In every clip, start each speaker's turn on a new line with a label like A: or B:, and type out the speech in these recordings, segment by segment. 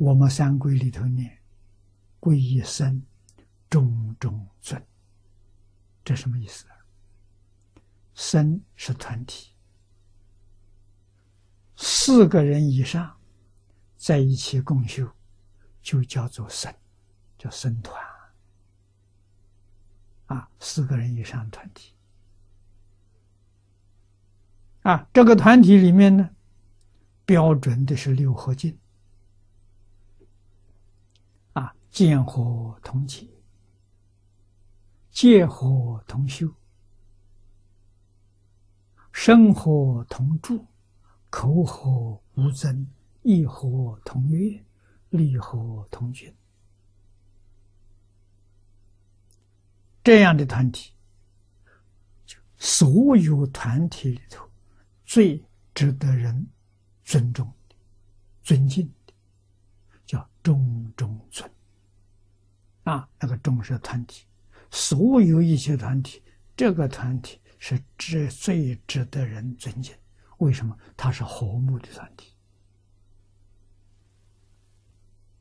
A: 我们三规里头念“归一生，中中尊”，这什么意思？生是团体，四个人以上在一起共修，就叫做生，叫生团。啊，四个人以上团体。啊，这个团体里面呢，标准的是六合敬。见火同解，戒火同修，生火同住，口火无争，意火同悦，力火同均。这样的团体，所有团体里头。最值得人尊重的、尊敬的，叫中中尊。啊，那个重视团体，所有一些团体，这个团体是值最值得人尊敬。为什么？它是和睦的团体。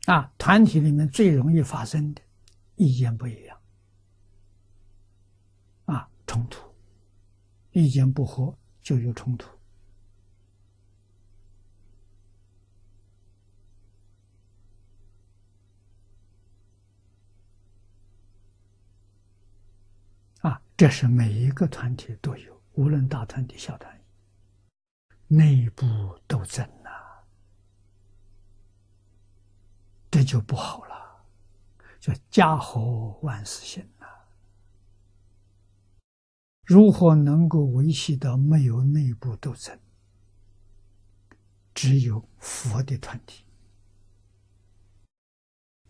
A: 啊，团体里面最容易发生的意见不一样，啊，冲突，意见不合就有冲突。这是每一个团体都有，无论大团体、小团体，内部斗争呐，这就不好了，叫家和万事兴呐。如何能够维系到没有内部斗争？只有佛的团体。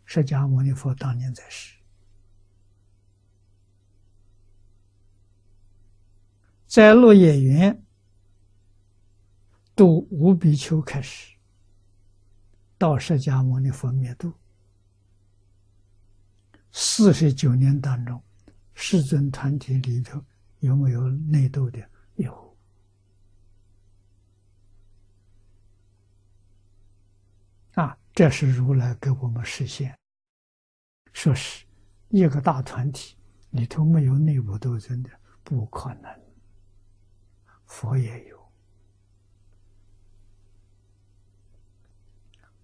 A: 释迦牟尼佛当年在世。在落叶园度五比丘开始，到释迦牟尼佛灭度四十九年当中，世尊团体里头有没有内斗的？有。啊，这是如来给我们实现，说是一个大团体里头没有内部斗争的，不可能。佛也有，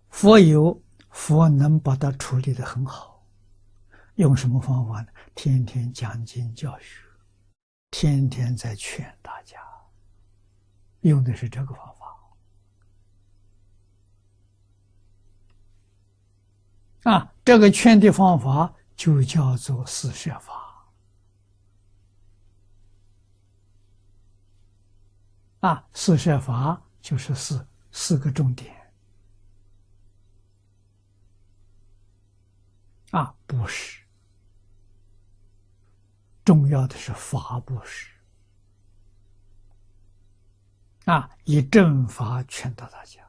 A: 佛有，佛能把它处理的很好。用什么方法呢？天天讲经教学，天天在劝大家，用的是这个方法。啊，这个劝的方法就叫做四摄法。啊，四摄法就是四四个重点。啊，布施，重要的是法布施。啊，以正法劝导大家。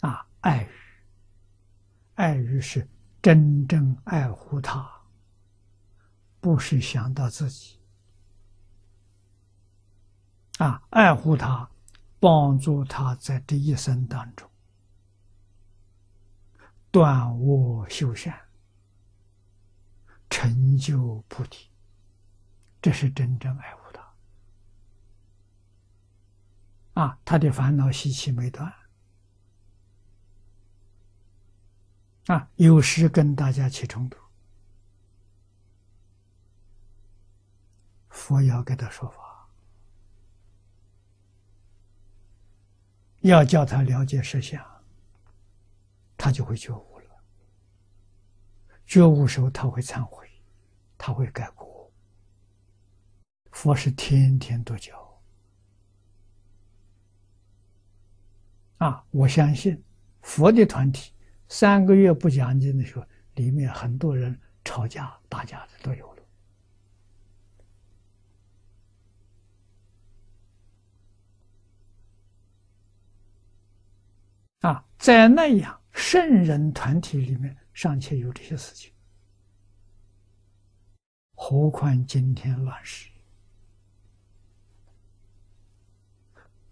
A: 啊，爱语，爱语是真正爱护他，不是想到自己。啊，爱护他，帮助他在这一生当中断恶修善，成就菩提，这是真正爱护他。啊，他的烦恼习气没断，啊，有时跟大家起冲突，佛要给他说法。要叫他了解实相，他就会觉悟了。觉悟时候，他会忏悔，他会改过。佛是天天都教。啊，我相信佛的团体三个月不讲经的时候，里面很多人吵架打架的都有。啊，在那样圣人团体里面尚且有这些事情，何况今天乱世，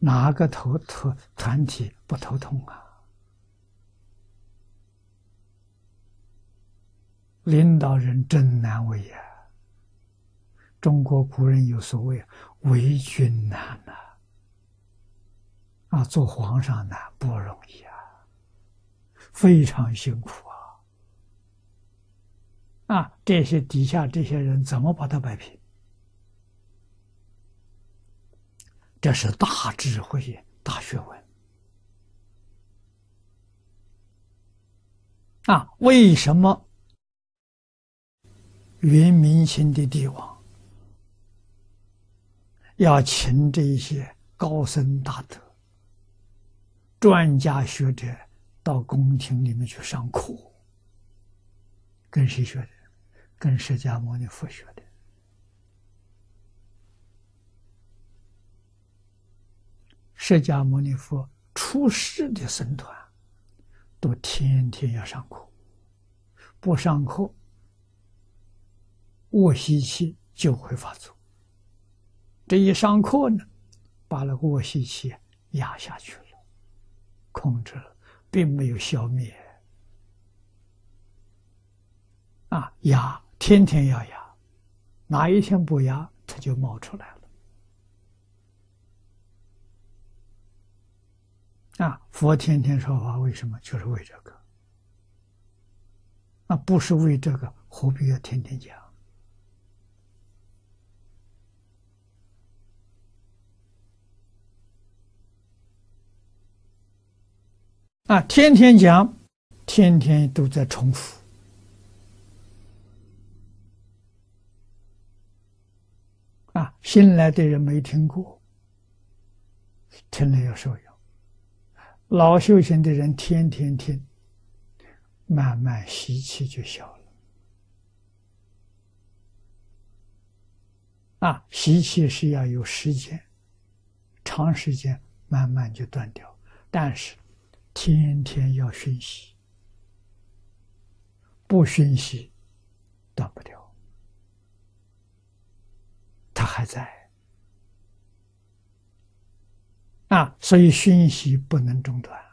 A: 哪个头头团体不头痛啊？领导人真难为呀！中国古人有所谓“为君难”呐，啊，做皇上难不容易啊，非常辛苦啊！啊，这些底下这些人怎么把他摆平？这是大智慧、大学问啊！为什么？元明清的帝王要请这些高僧大德、专家学者到宫廷里面去上课，跟谁学的？跟释迦牟尼佛学的。释迦牟尼佛出世的僧团，都天天要上课，不上课。卧息气就会发作，这一上课呢，把那个卧息气压下去了，控制了，并没有消灭。啊，压，天天要压，哪一天不压，它就冒出来了。啊，佛天天说法，为什么？就是为这个。那不是为这个，何必要天天讲？啊，天天讲，天天都在重复。啊，新来的人没听过，听了有受用；老修行的人天天听，慢慢习气就小了。啊，习气是要有时间，长时间慢慢就断掉，但是。天天要熏习，不熏习断不掉，它还在。啊，所以熏习不能中断。